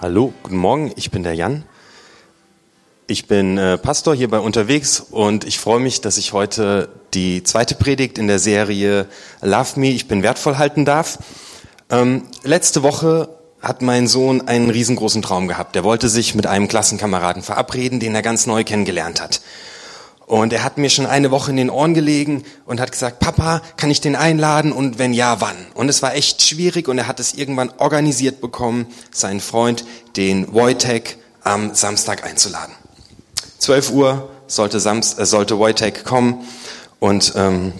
Hallo, guten Morgen, ich bin der Jan. Ich bin äh, Pastor hier bei unterwegs und ich freue mich, dass ich heute die zweite Predigt in der Serie Love Me, ich bin wertvoll halten darf. Ähm, letzte Woche hat mein Sohn einen riesengroßen Traum gehabt. Er wollte sich mit einem Klassenkameraden verabreden, den er ganz neu kennengelernt hat. Und er hat mir schon eine Woche in den Ohren gelegen und hat gesagt, Papa, kann ich den einladen und wenn ja, wann? Und es war echt schwierig und er hat es irgendwann organisiert bekommen, seinen Freund, den Wojtek, am Samstag einzuladen. 12 Uhr sollte, Samst, äh, sollte Wojtek kommen und ähm,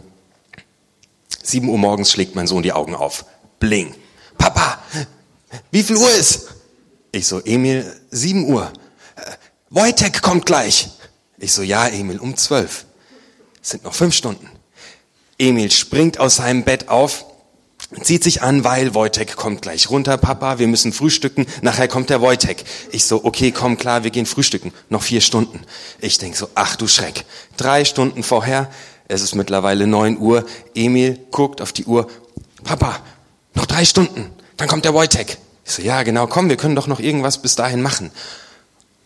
7 Uhr morgens schlägt mein Sohn die Augen auf. Bling. Papa, wie viel Uhr ist? Ich so, Emil, 7 Uhr. Äh, Wojtek kommt gleich. Ich so, ja, Emil, um zwölf. Sind noch fünf Stunden. Emil springt aus seinem Bett auf, zieht sich an, weil Wojtek kommt gleich runter. Papa, wir müssen frühstücken. Nachher kommt der Wojtek. Ich so, okay, komm klar, wir gehen frühstücken. Noch vier Stunden. Ich denk so, ach du Schreck. Drei Stunden vorher, es ist mittlerweile neun Uhr. Emil guckt auf die Uhr. Papa, noch drei Stunden. Dann kommt der Wojtek. Ich so, ja, genau, komm, wir können doch noch irgendwas bis dahin machen.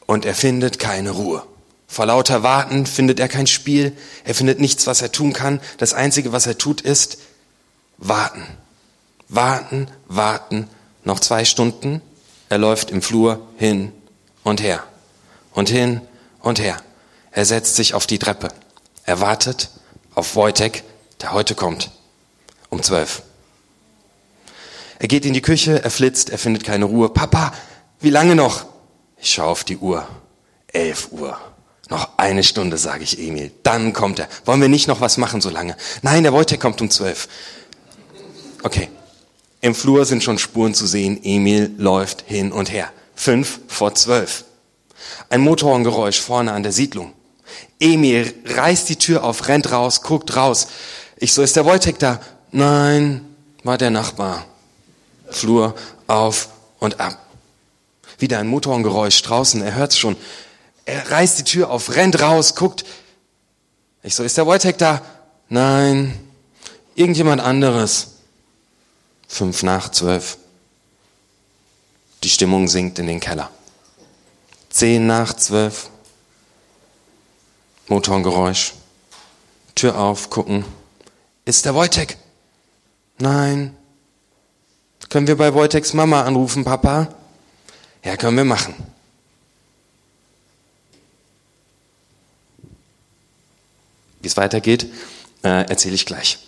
Und er findet keine Ruhe. Vor lauter Warten findet er kein Spiel, er findet nichts, was er tun kann. Das Einzige, was er tut, ist warten. Warten, warten. Noch zwei Stunden. Er läuft im Flur hin und her. Und hin und her. Er setzt sich auf die Treppe. Er wartet auf Wojtek, der heute kommt. Um zwölf. Er geht in die Küche, er flitzt, er findet keine Ruhe. Papa, wie lange noch? Ich schaue auf die Uhr. Elf Uhr. Noch eine Stunde, sage ich Emil. Dann kommt er. Wollen wir nicht noch was machen so lange? Nein, der Wojtek kommt um zwölf. Okay. Im Flur sind schon Spuren zu sehen. Emil läuft hin und her. Fünf vor zwölf. Ein Motorengeräusch vorne an der Siedlung. Emil reißt die Tür auf, rennt raus, guckt raus. Ich so, ist der Wojtek da? Nein, war der Nachbar. Flur auf und ab. Wieder ein Motorengeräusch draußen, er hört's schon. Er reißt die Tür auf, rennt raus, guckt. Ich so, ist der Wojtek da? Nein, irgendjemand anderes. Fünf nach zwölf. Die Stimmung sinkt in den Keller. Zehn nach zwölf. Motorengeräusch. Tür auf, gucken. Ist der Wojtek? Nein. Können wir bei Wojteks Mama anrufen, Papa? Ja, können wir machen. Wie es weitergeht, äh, erzähle ich gleich.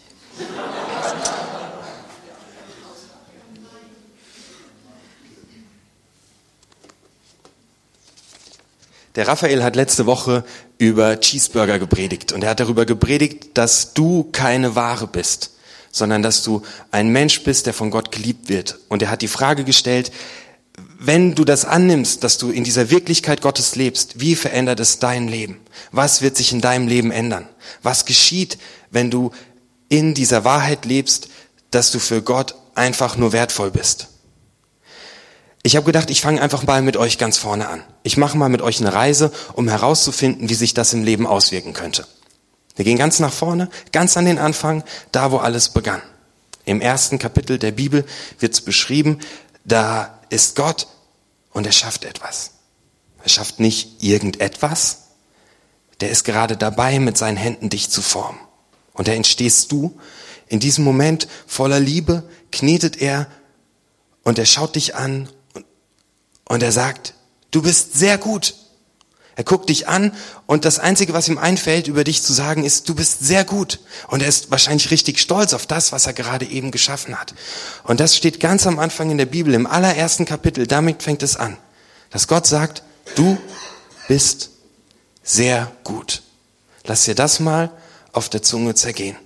Der Raphael hat letzte Woche über Cheeseburger gepredigt und er hat darüber gepredigt, dass du keine Ware bist, sondern dass du ein Mensch bist, der von Gott geliebt wird. Und er hat die Frage gestellt, wenn du das annimmst, dass du in dieser Wirklichkeit Gottes lebst, wie verändert es dein Leben? Was wird sich in deinem Leben ändern? Was geschieht, wenn du in dieser Wahrheit lebst, dass du für Gott einfach nur wertvoll bist? Ich habe gedacht, ich fange einfach mal mit euch ganz vorne an. Ich mache mal mit euch eine Reise, um herauszufinden, wie sich das im Leben auswirken könnte. Wir gehen ganz nach vorne, ganz an den Anfang, da wo alles begann. Im ersten Kapitel der Bibel wird es beschrieben, da ist Gott und er schafft etwas. Er schafft nicht irgendetwas. Der ist gerade dabei, mit seinen Händen dich zu formen. Und da entstehst du. In diesem Moment voller Liebe knetet er und er schaut dich an und, und er sagt, du bist sehr gut. Er guckt dich an und das Einzige, was ihm einfällt, über dich zu sagen, ist, du bist sehr gut. Und er ist wahrscheinlich richtig stolz auf das, was er gerade eben geschaffen hat. Und das steht ganz am Anfang in der Bibel, im allerersten Kapitel. Damit fängt es an. Dass Gott sagt, du bist sehr gut. Lass dir das mal auf der Zunge zergehen.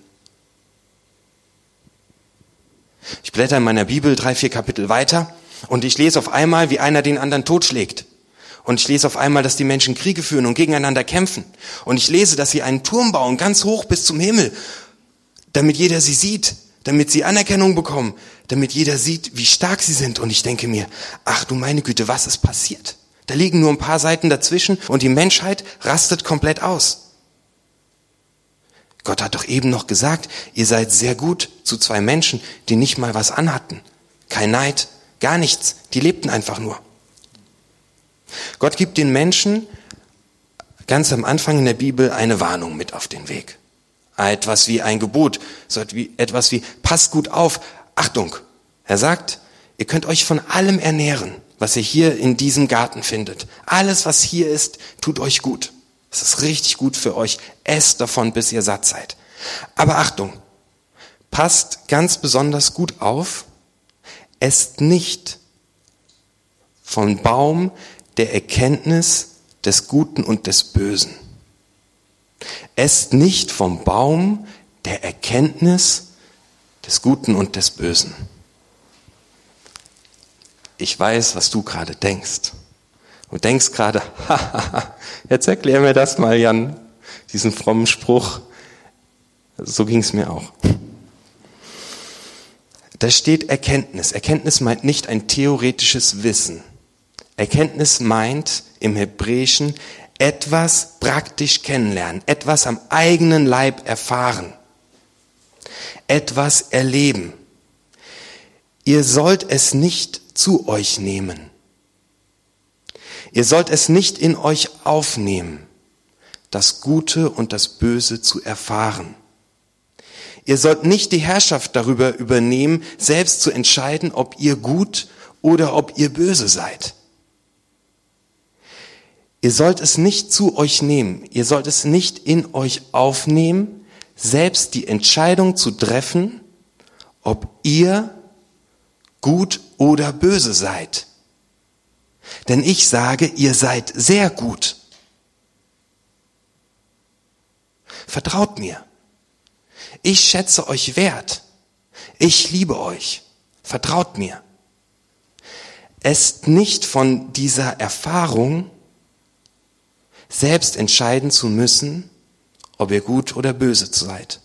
Ich blätter in meiner Bibel drei, vier Kapitel weiter und ich lese auf einmal, wie einer den anderen totschlägt. Und ich lese auf einmal, dass die Menschen Kriege führen und gegeneinander kämpfen. Und ich lese, dass sie einen Turm bauen, ganz hoch bis zum Himmel, damit jeder sie sieht, damit sie Anerkennung bekommen, damit jeder sieht, wie stark sie sind. Und ich denke mir, ach du meine Güte, was ist passiert? Da liegen nur ein paar Seiten dazwischen und die Menschheit rastet komplett aus. Gott hat doch eben noch gesagt, ihr seid sehr gut zu zwei Menschen, die nicht mal was anhatten. Kein Neid, gar nichts, die lebten einfach nur. Gott gibt den Menschen ganz am Anfang in der Bibel eine Warnung mit auf den Weg. Etwas wie ein Gebot, so etwas wie, passt gut auf, Achtung. Er sagt, ihr könnt euch von allem ernähren, was ihr hier in diesem Garten findet. Alles, was hier ist, tut euch gut. Es ist richtig gut für euch. Esst davon, bis ihr satt seid. Aber Achtung, passt ganz besonders gut auf, esst nicht vom Baum der Erkenntnis des Guten und des Bösen. Esst nicht vom Baum der Erkenntnis des Guten und des Bösen. Ich weiß, was du gerade denkst. Du denkst gerade, jetzt erklär mir das mal, Jan, diesen frommen Spruch. So ging es mir auch. Da steht Erkenntnis. Erkenntnis meint nicht ein theoretisches Wissen. Erkenntnis meint im Hebräischen etwas praktisch kennenlernen, etwas am eigenen Leib erfahren, etwas erleben. Ihr sollt es nicht zu euch nehmen. Ihr sollt es nicht in euch aufnehmen, das Gute und das Böse zu erfahren. Ihr sollt nicht die Herrschaft darüber übernehmen, selbst zu entscheiden, ob ihr gut oder ob ihr böse seid. Ihr sollt es nicht zu euch nehmen, ihr sollt es nicht in euch aufnehmen, selbst die Entscheidung zu treffen, ob ihr gut oder böse seid. Denn ich sage, ihr seid sehr gut. Vertraut mir. Ich schätze euch wert. Ich liebe euch. Vertraut mir. Esst nicht von dieser Erfahrung, selbst entscheiden zu müssen, ob ihr gut oder böse seid.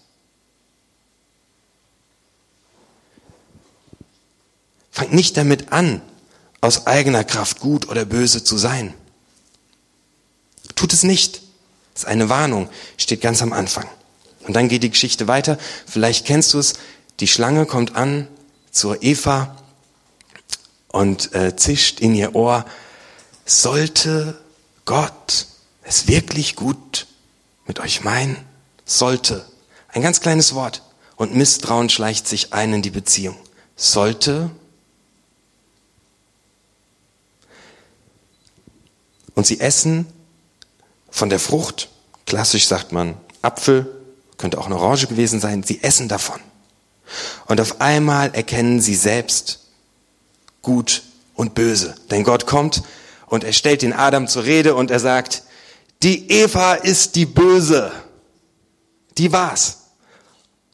Fangt nicht damit an, aus eigener Kraft gut oder böse zu sein. Tut es nicht. Das ist eine Warnung, steht ganz am Anfang. Und dann geht die Geschichte weiter. Vielleicht kennst du es. Die Schlange kommt an zur Eva und äh, zischt in ihr Ohr, sollte Gott es wirklich gut mit euch meinen? Sollte. Ein ganz kleines Wort. Und Misstrauen schleicht sich ein in die Beziehung. Sollte. Und sie essen von der Frucht. Klassisch sagt man Apfel, könnte auch eine Orange gewesen sein. Sie essen davon. Und auf einmal erkennen sie selbst gut und böse. Denn Gott kommt und er stellt den Adam zur Rede und er sagt, die Eva ist die Böse. Die war's.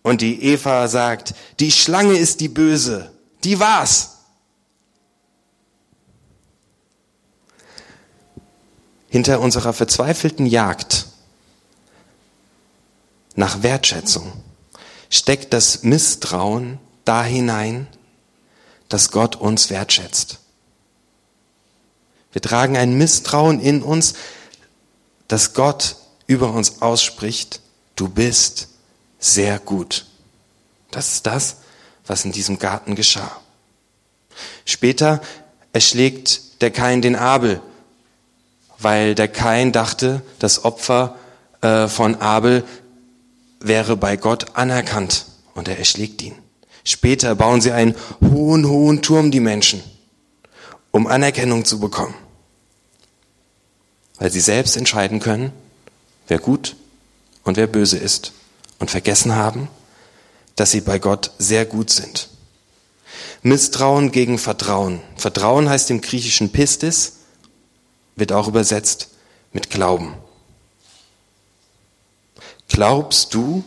Und die Eva sagt, die Schlange ist die Böse. Die war's. Hinter unserer verzweifelten Jagd nach Wertschätzung steckt das Misstrauen da hinein, dass Gott uns wertschätzt. Wir tragen ein Misstrauen in uns, dass Gott über uns ausspricht, du bist sehr gut. Das ist das, was in diesem Garten geschah. Später erschlägt der Kain den Abel, weil der Kain dachte, das Opfer äh, von Abel wäre bei Gott anerkannt und er erschlägt ihn. Später bauen sie einen hohen, hohen Turm, die Menschen, um Anerkennung zu bekommen weil sie selbst entscheiden können, wer gut und wer böse ist und vergessen haben, dass sie bei Gott sehr gut sind. Misstrauen gegen Vertrauen. Vertrauen heißt im griechischen Pistis, wird auch übersetzt mit Glauben. Glaubst du,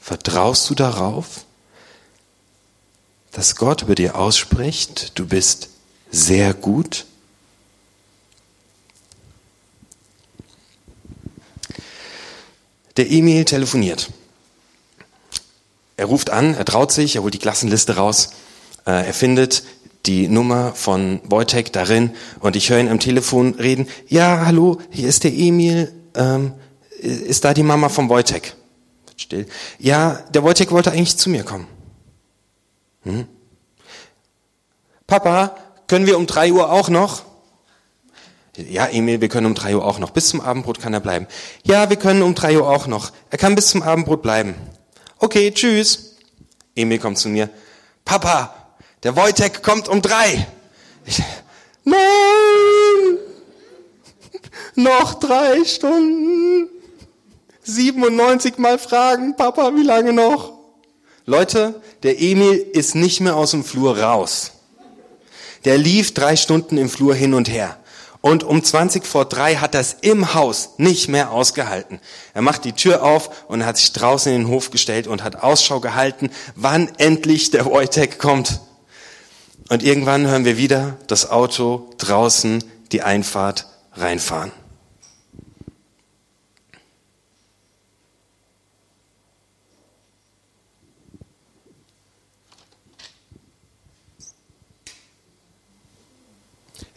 vertraust du darauf, dass Gott über dir ausspricht, du bist sehr gut? Der Emil telefoniert. Er ruft an, er traut sich, er holt die Klassenliste raus, äh, er findet die Nummer von Wojtek darin und ich höre ihn am Telefon reden. Ja, hallo, hier ist der Emil. Ähm, ist da die Mama von Wojtek? Still. Ja, der Wojtek wollte eigentlich zu mir kommen. Hm? Papa, können wir um drei Uhr auch noch? Ja, Emil, wir können um drei Uhr auch noch. Bis zum Abendbrot kann er bleiben. Ja, wir können um drei Uhr auch noch. Er kann bis zum Abendbrot bleiben. Okay, tschüss. Emil kommt zu mir. Papa, der Wojtek kommt um drei. Ich, nein! Noch drei Stunden. 97 Mal fragen, Papa, wie lange noch? Leute, der Emil ist nicht mehr aus dem Flur raus. Der lief drei Stunden im Flur hin und her. Und um 20 vor drei hat er es im Haus nicht mehr ausgehalten. Er macht die Tür auf und hat sich draußen in den Hof gestellt und hat Ausschau gehalten, wann endlich der Wojtek kommt. Und irgendwann hören wir wieder das Auto draußen die Einfahrt reinfahren.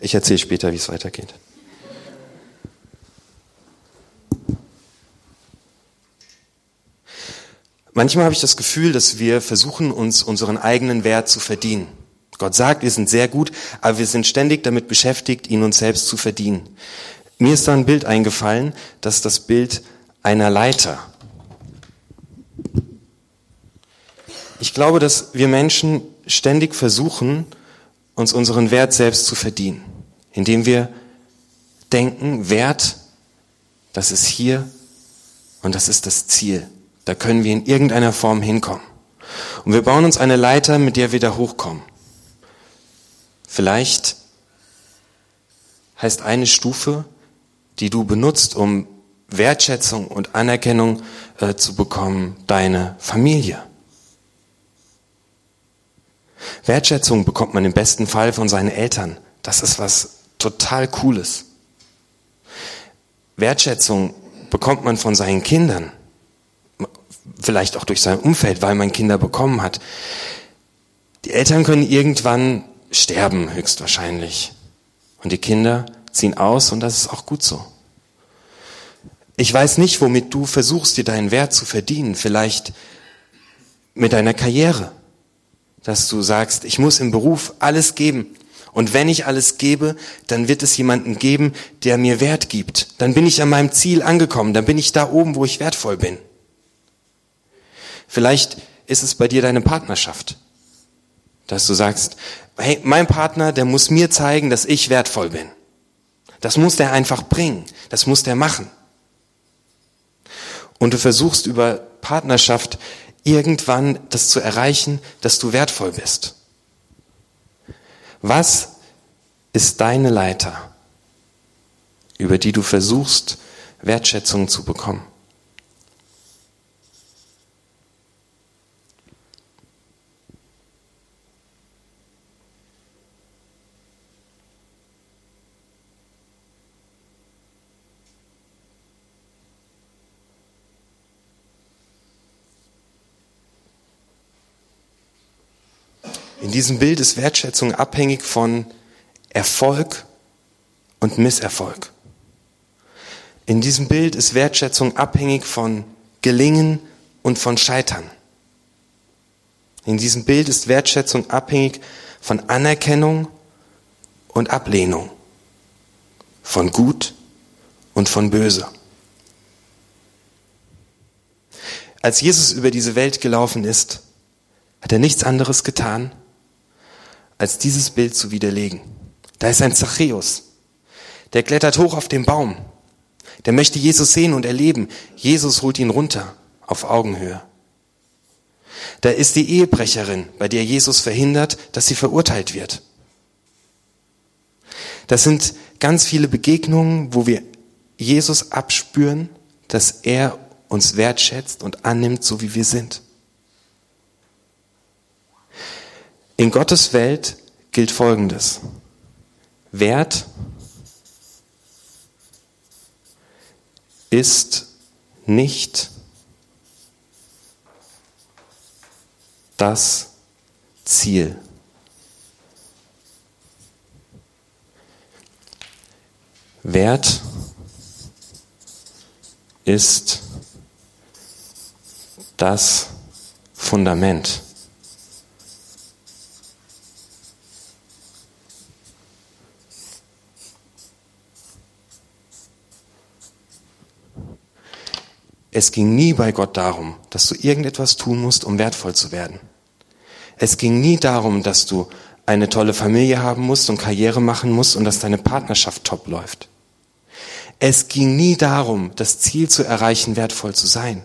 Ich erzähle später, wie es weitergeht. Manchmal habe ich das Gefühl, dass wir versuchen, uns unseren eigenen Wert zu verdienen. Gott sagt, wir sind sehr gut, aber wir sind ständig damit beschäftigt, ihn uns selbst zu verdienen. Mir ist da ein Bild eingefallen, das ist das Bild einer Leiter. Ich glaube, dass wir Menschen ständig versuchen, uns unseren Wert selbst zu verdienen indem wir denken, Wert, das ist hier und das ist das Ziel. Da können wir in irgendeiner Form hinkommen. Und wir bauen uns eine Leiter, mit der wir da hochkommen. Vielleicht heißt eine Stufe, die du benutzt, um Wertschätzung und Anerkennung äh, zu bekommen, deine Familie. Wertschätzung bekommt man im besten Fall von seinen Eltern. Das ist was total Cooles. Wertschätzung bekommt man von seinen Kindern, vielleicht auch durch sein Umfeld, weil man Kinder bekommen hat. Die Eltern können irgendwann sterben, höchstwahrscheinlich. Und die Kinder ziehen aus und das ist auch gut so. Ich weiß nicht, womit du versuchst, dir deinen Wert zu verdienen. Vielleicht mit deiner Karriere. Dass du sagst, ich muss im Beruf alles geben. Und wenn ich alles gebe, dann wird es jemanden geben, der mir Wert gibt. Dann bin ich an meinem Ziel angekommen. Dann bin ich da oben, wo ich wertvoll bin. Vielleicht ist es bei dir deine Partnerschaft, dass du sagst, hey, mein Partner, der muss mir zeigen, dass ich wertvoll bin. Das muss der einfach bringen. Das muss der machen. Und du versuchst über Partnerschaft irgendwann das zu erreichen, dass du wertvoll bist. Was ist deine Leiter, über die du versuchst, Wertschätzung zu bekommen? Diesem Bild ist Wertschätzung abhängig von Erfolg und Misserfolg. In diesem Bild ist Wertschätzung abhängig von Gelingen und von Scheitern. In diesem Bild ist Wertschätzung abhängig von Anerkennung und Ablehnung, von Gut und von Böse. Als Jesus über diese Welt gelaufen ist, hat er nichts anderes getan, als dieses Bild zu widerlegen. Da ist ein Zachäus. Der klettert hoch auf den Baum. Der möchte Jesus sehen und erleben. Jesus holt ihn runter auf Augenhöhe. Da ist die Ehebrecherin, bei der Jesus verhindert, dass sie verurteilt wird. Das sind ganz viele Begegnungen, wo wir Jesus abspüren, dass er uns wertschätzt und annimmt, so wie wir sind. In Gottes Welt gilt Folgendes. Wert ist nicht das Ziel. Wert ist das Fundament. Es ging nie bei Gott darum, dass du irgendetwas tun musst, um wertvoll zu werden. Es ging nie darum, dass du eine tolle Familie haben musst und Karriere machen musst und dass deine Partnerschaft top läuft. Es ging nie darum, das Ziel zu erreichen, wertvoll zu sein,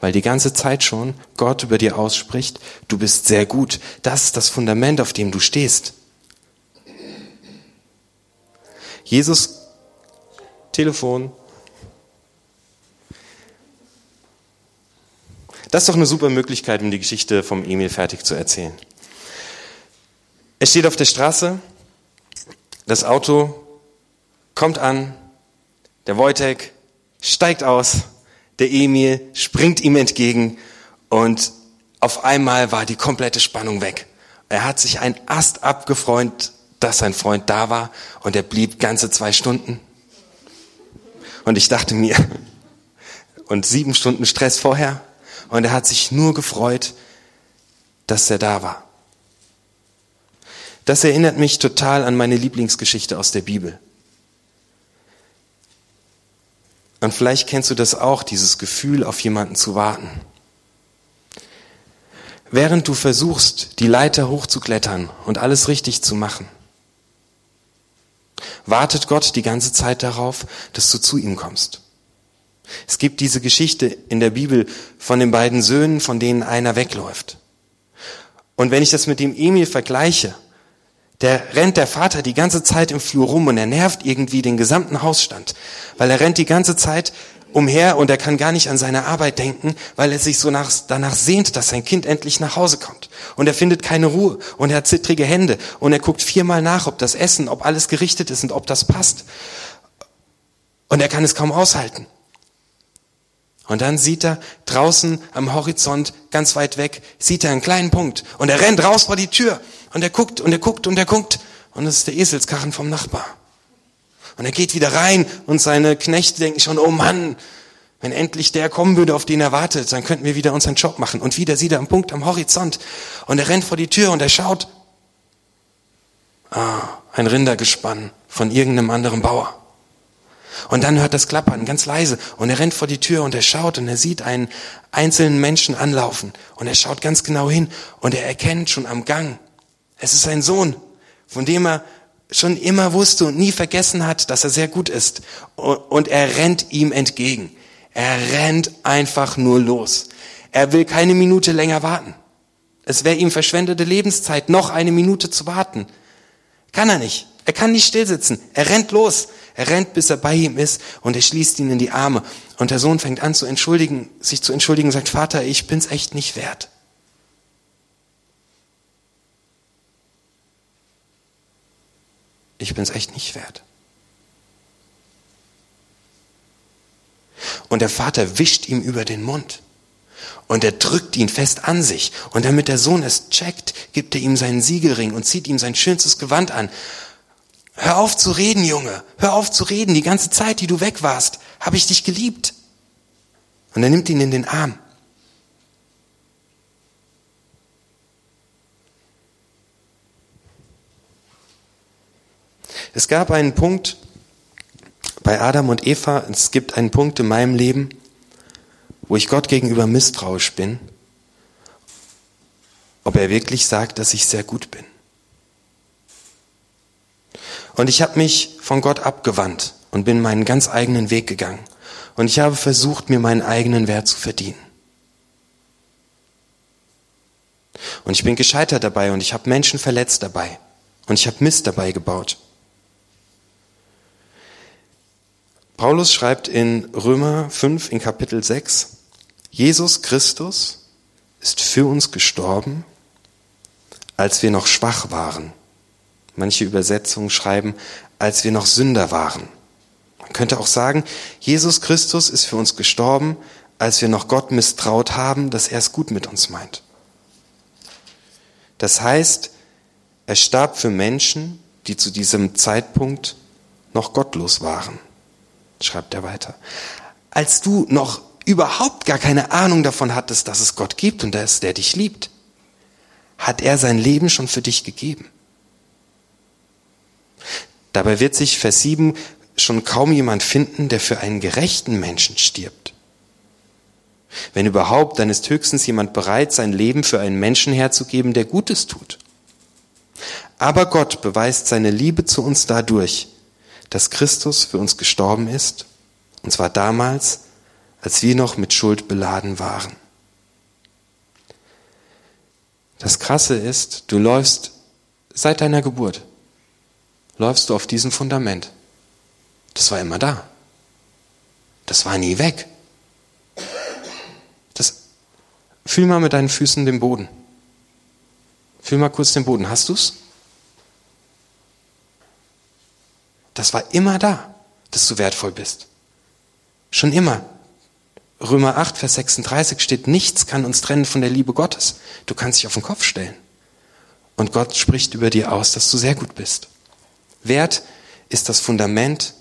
weil die ganze Zeit schon Gott über dir ausspricht, du bist sehr gut. Das ist das Fundament, auf dem du stehst. Jesus, Telefon. Das ist doch eine super Möglichkeit, um die Geschichte vom Emil fertig zu erzählen. Er steht auf der Straße, das Auto kommt an, der Wojtek steigt aus, der Emil springt ihm entgegen und auf einmal war die komplette Spannung weg. Er hat sich ein Ast abgefreut, dass sein Freund da war und er blieb ganze zwei Stunden. Und ich dachte mir, und sieben Stunden Stress vorher, und er hat sich nur gefreut, dass er da war. Das erinnert mich total an meine Lieblingsgeschichte aus der Bibel. Und vielleicht kennst du das auch, dieses Gefühl, auf jemanden zu warten. Während du versuchst, die Leiter hochzuklettern und alles richtig zu machen, wartet Gott die ganze Zeit darauf, dass du zu ihm kommst. Es gibt diese Geschichte in der Bibel von den beiden Söhnen, von denen einer wegläuft. Und wenn ich das mit dem Emil vergleiche, der rennt der Vater die ganze Zeit im Flur rum und er nervt irgendwie den gesamten Hausstand, weil er rennt die ganze Zeit umher und er kann gar nicht an seine Arbeit denken, weil er sich so nach, danach sehnt, dass sein Kind endlich nach Hause kommt. Und er findet keine Ruhe und er hat zittrige Hände und er guckt viermal nach, ob das Essen, ob alles gerichtet ist und ob das passt. Und er kann es kaum aushalten. Und dann sieht er draußen am Horizont, ganz weit weg, sieht er einen kleinen Punkt und er rennt raus vor die Tür und er guckt und er guckt und er guckt und es ist der Eselskarren vom Nachbar. Und er geht wieder rein und seine Knechte denken schon, oh Mann, wenn endlich der kommen würde, auf den er wartet, dann könnten wir wieder unseren Job machen. Und wieder sieht er einen Punkt am Horizont und er rennt vor die Tür und er schaut. Ah, ein Rindergespann von irgendeinem anderen Bauer. Und dann hört das Klappern ganz leise und er rennt vor die Tür und er schaut und er sieht einen einzelnen Menschen anlaufen und er schaut ganz genau hin und er erkennt schon am Gang, es ist sein Sohn, von dem er schon immer wusste und nie vergessen hat, dass er sehr gut ist. Und er rennt ihm entgegen. Er rennt einfach nur los. Er will keine Minute länger warten. Es wäre ihm verschwendete Lebenszeit, noch eine Minute zu warten. Kann er nicht. Er kann nicht stillsitzen. Er rennt los. Er rennt, bis er bei ihm ist und er schließt ihn in die Arme. Und der Sohn fängt an zu entschuldigen, sich zu entschuldigen, sagt, Vater, ich bin's echt nicht wert. Ich bin's echt nicht wert. Und der Vater wischt ihm über den Mund. Und er drückt ihn fest an sich. Und damit der Sohn es checkt, gibt er ihm seinen Siegelring und zieht ihm sein schönstes Gewand an. Hör auf zu reden, Junge. Hör auf zu reden. Die ganze Zeit, die du weg warst, habe ich dich geliebt. Und er nimmt ihn in den Arm. Es gab einen Punkt bei Adam und Eva, es gibt einen Punkt in meinem Leben, wo ich Gott gegenüber misstrauisch bin, ob er wirklich sagt, dass ich sehr gut bin. Und ich habe mich von Gott abgewandt und bin meinen ganz eigenen Weg gegangen. Und ich habe versucht, mir meinen eigenen Wert zu verdienen. Und ich bin gescheitert dabei und ich habe Menschen verletzt dabei. Und ich habe Mist dabei gebaut. Paulus schreibt in Römer 5 in Kapitel 6, Jesus Christus ist für uns gestorben, als wir noch schwach waren. Manche Übersetzungen schreiben, als wir noch Sünder waren. Man könnte auch sagen, Jesus Christus ist für uns gestorben, als wir noch Gott misstraut haben, dass er es gut mit uns meint. Das heißt, er starb für Menschen, die zu diesem Zeitpunkt noch gottlos waren schreibt er weiter. Als du noch überhaupt gar keine Ahnung davon hattest, dass es Gott gibt und dass der dich liebt, hat er sein Leben schon für dich gegeben. Dabei wird sich Vers 7 schon kaum jemand finden, der für einen gerechten Menschen stirbt. Wenn überhaupt, dann ist höchstens jemand bereit, sein Leben für einen Menschen herzugeben, der Gutes tut. Aber Gott beweist seine Liebe zu uns dadurch, dass Christus für uns gestorben ist, und zwar damals, als wir noch mit Schuld beladen waren. Das Krasse ist, du läufst seit deiner Geburt, läufst du auf diesem Fundament. Das war immer da. Das war nie weg. Das, fühl mal mit deinen Füßen den Boden. Fühl mal kurz den Boden. Hast du's? Das war immer da, dass du wertvoll bist. Schon immer. Römer 8, Vers 36 steht, nichts kann uns trennen von der Liebe Gottes. Du kannst dich auf den Kopf stellen. Und Gott spricht über dir aus, dass du sehr gut bist. Wert ist das Fundament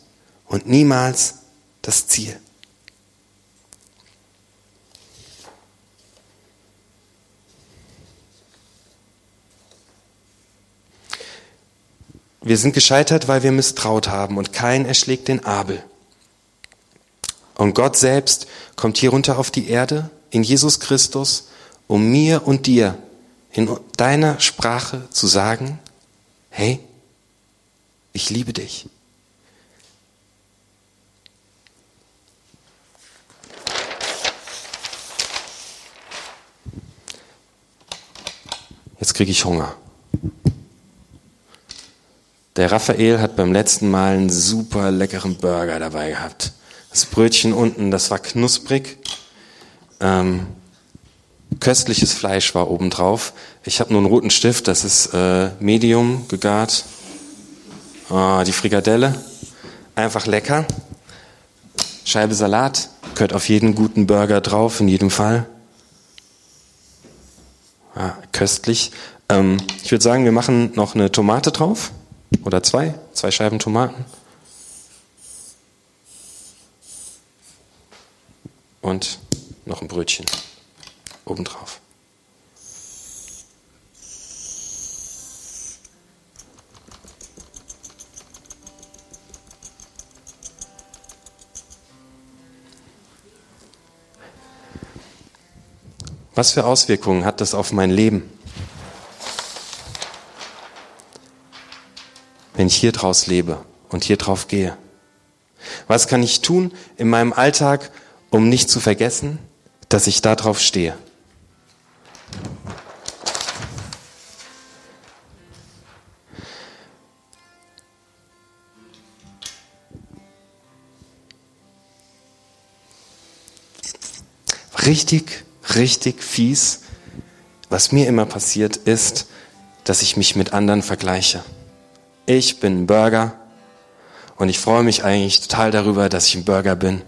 und niemals das Ziel. Wir sind gescheitert, weil wir misstraut haben und kein erschlägt den Abel. Und Gott selbst kommt hier runter auf die Erde in Jesus Christus, um mir und dir in deiner Sprache zu sagen, hey, ich liebe dich. Jetzt kriege ich Hunger. Der Raphael hat beim letzten Mal einen super leckeren Burger dabei gehabt. Das Brötchen unten, das war knusprig. Ähm, köstliches Fleisch war obendrauf. Ich habe nur einen roten Stift, das ist äh, Medium gegart. Oh, die Frikadelle, einfach lecker. Scheibe Salat, gehört auf jeden guten Burger drauf, in jedem Fall. Ah, köstlich. Ähm, ich würde sagen, wir machen noch eine Tomate drauf. Oder zwei, zwei Scheiben Tomaten. Und noch ein Brötchen obendrauf. Was für Auswirkungen hat das auf mein Leben? wenn ich hier draus lebe und hier drauf gehe? Was kann ich tun in meinem Alltag, um nicht zu vergessen, dass ich da drauf stehe? Richtig, richtig fies, was mir immer passiert ist, dass ich mich mit anderen vergleiche. Ich bin ein Burger und ich freue mich eigentlich total darüber, dass ich ein Burger bin,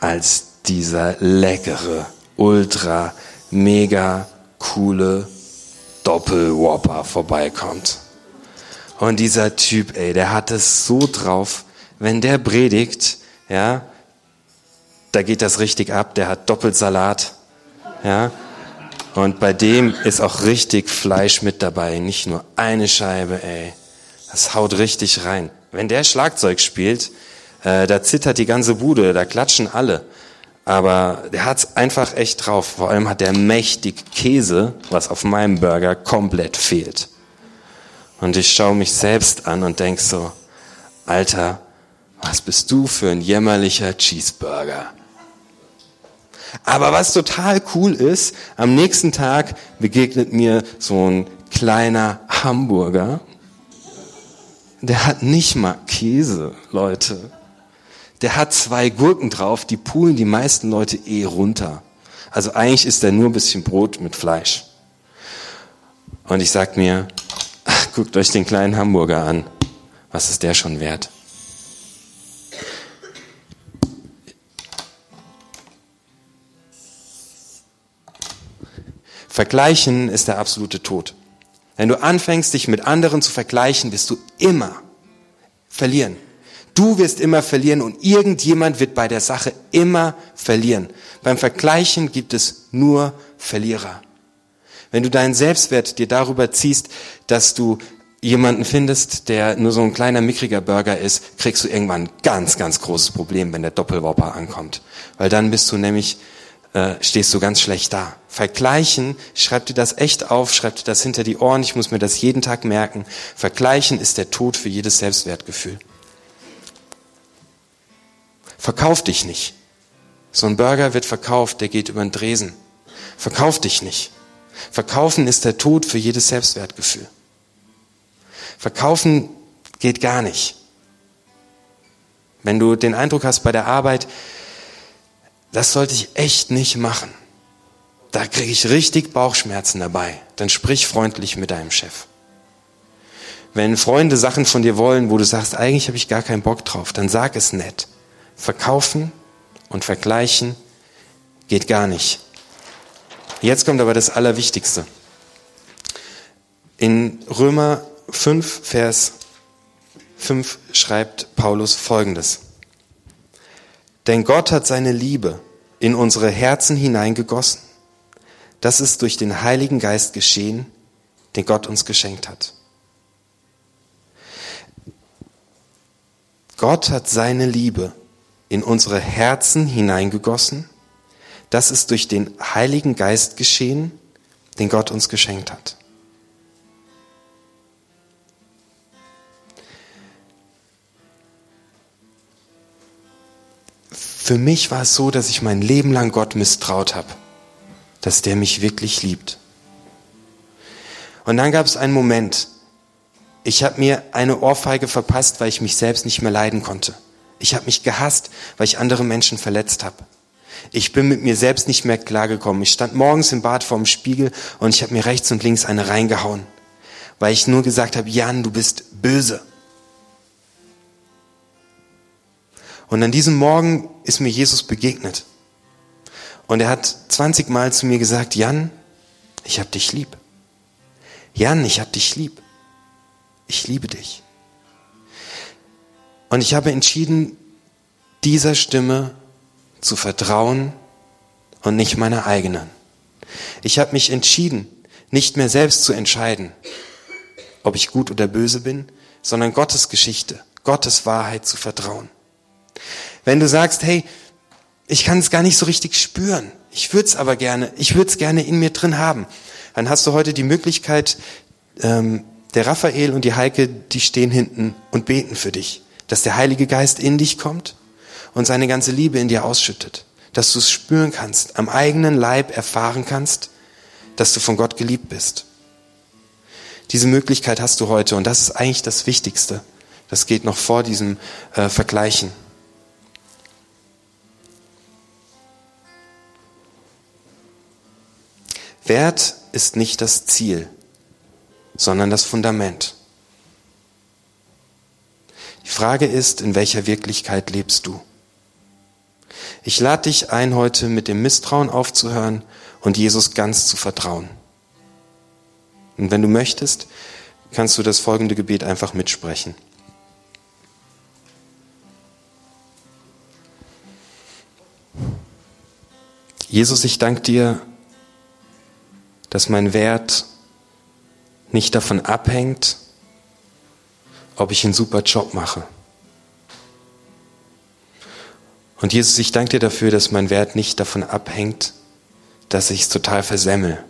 als dieser leckere, ultra, mega coole Doppelwhopper vorbeikommt. Und dieser Typ, ey, der hat es so drauf, wenn der predigt, ja, da geht das richtig ab, der hat Doppelsalat, ja, und bei dem ist auch richtig Fleisch mit dabei, nicht nur eine Scheibe, ey. Das haut richtig rein. Wenn der Schlagzeug spielt, äh, da zittert die ganze Bude, da klatschen alle. Aber der hat's einfach echt drauf. Vor allem hat der mächtig Käse, was auf meinem Burger komplett fehlt. Und ich schaue mich selbst an und denk so, Alter, was bist du für ein jämmerlicher Cheeseburger? Aber was total cool ist, am nächsten Tag begegnet mir so ein kleiner Hamburger der hat nicht mal Käse, Leute. Der hat zwei Gurken drauf, die pulen die meisten Leute eh runter. Also eigentlich ist der nur ein bisschen Brot mit Fleisch. Und ich sag mir, ach, guckt euch den kleinen Hamburger an. Was ist der schon wert? Vergleichen ist der absolute Tod. Wenn du anfängst, dich mit anderen zu vergleichen, wirst du immer verlieren. Du wirst immer verlieren und irgendjemand wird bei der Sache immer verlieren. Beim Vergleichen gibt es nur Verlierer. Wenn du deinen Selbstwert dir darüber ziehst, dass du jemanden findest, der nur so ein kleiner mickriger Burger ist, kriegst du irgendwann ein ganz, ganz großes Problem, wenn der Doppelwopper ankommt. Weil dann bist du nämlich äh, stehst du ganz schlecht da. Vergleichen, schreib dir das echt auf, schreib dir das hinter die Ohren, ich muss mir das jeden Tag merken. Vergleichen ist der Tod für jedes Selbstwertgefühl. Verkauf dich nicht. So ein Burger wird verkauft, der geht über den Dresen. Verkauf dich nicht. Verkaufen ist der Tod für jedes Selbstwertgefühl. Verkaufen geht gar nicht. Wenn du den Eindruck hast bei der Arbeit, das sollte ich echt nicht machen, da kriege ich richtig Bauchschmerzen dabei, dann sprich freundlich mit deinem Chef. Wenn Freunde Sachen von dir wollen, wo du sagst, eigentlich habe ich gar keinen Bock drauf, dann sag es nett. Verkaufen und vergleichen geht gar nicht. Jetzt kommt aber das Allerwichtigste. In Römer 5, Vers 5 schreibt Paulus Folgendes. Denn Gott hat seine Liebe in unsere Herzen hineingegossen. Das ist durch den Heiligen Geist geschehen, den Gott uns geschenkt hat. Gott hat seine Liebe in unsere Herzen hineingegossen. Das ist durch den Heiligen Geist geschehen, den Gott uns geschenkt hat. Für mich war es so, dass ich mein Leben lang Gott misstraut habe, dass der mich wirklich liebt. Und dann gab es einen Moment, ich habe mir eine Ohrfeige verpasst, weil ich mich selbst nicht mehr leiden konnte. Ich habe mich gehasst, weil ich andere Menschen verletzt habe. Ich bin mit mir selbst nicht mehr klargekommen. Ich stand morgens im Bad vorm Spiegel und ich habe mir rechts und links eine reingehauen, weil ich nur gesagt habe, Jan, du bist böse. Und an diesem Morgen ist mir Jesus begegnet. Und er hat 20 Mal zu mir gesagt, Jan, ich hab dich lieb. Jan, ich hab dich lieb. Ich liebe dich. Und ich habe entschieden, dieser Stimme zu vertrauen und nicht meiner eigenen. Ich habe mich entschieden, nicht mehr selbst zu entscheiden, ob ich gut oder böse bin, sondern Gottes Geschichte, Gottes Wahrheit zu vertrauen. Wenn du sagst, hey, ich kann es gar nicht so richtig spüren, ich würde es aber gerne, ich würde es gerne in mir drin haben, dann hast du heute die Möglichkeit, ähm, der Raphael und die Heike, die stehen hinten und beten für dich, dass der Heilige Geist in dich kommt und seine ganze Liebe in dir ausschüttet, dass du es spüren kannst, am eigenen Leib erfahren kannst, dass du von Gott geliebt bist. Diese Möglichkeit hast du heute und das ist eigentlich das Wichtigste. Das geht noch vor diesem äh, Vergleichen. Wert ist nicht das Ziel, sondern das Fundament. Die Frage ist, in welcher Wirklichkeit lebst du? Ich lade dich ein, heute mit dem Misstrauen aufzuhören und Jesus ganz zu vertrauen. Und wenn du möchtest, kannst du das folgende Gebet einfach mitsprechen. Jesus, ich danke dir, dass mein Wert nicht davon abhängt, ob ich einen super Job mache. Und Jesus, ich danke dir dafür, dass mein Wert nicht davon abhängt, dass ich es total versemmel.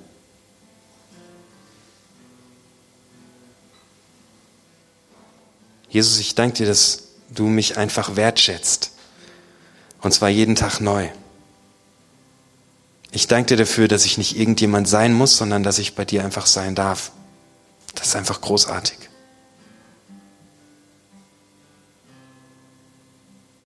Jesus, ich danke dir, dass du mich einfach wertschätzt. Und zwar jeden Tag neu. Ich danke dir dafür, dass ich nicht irgendjemand sein muss, sondern dass ich bei dir einfach sein darf. Das ist einfach großartig.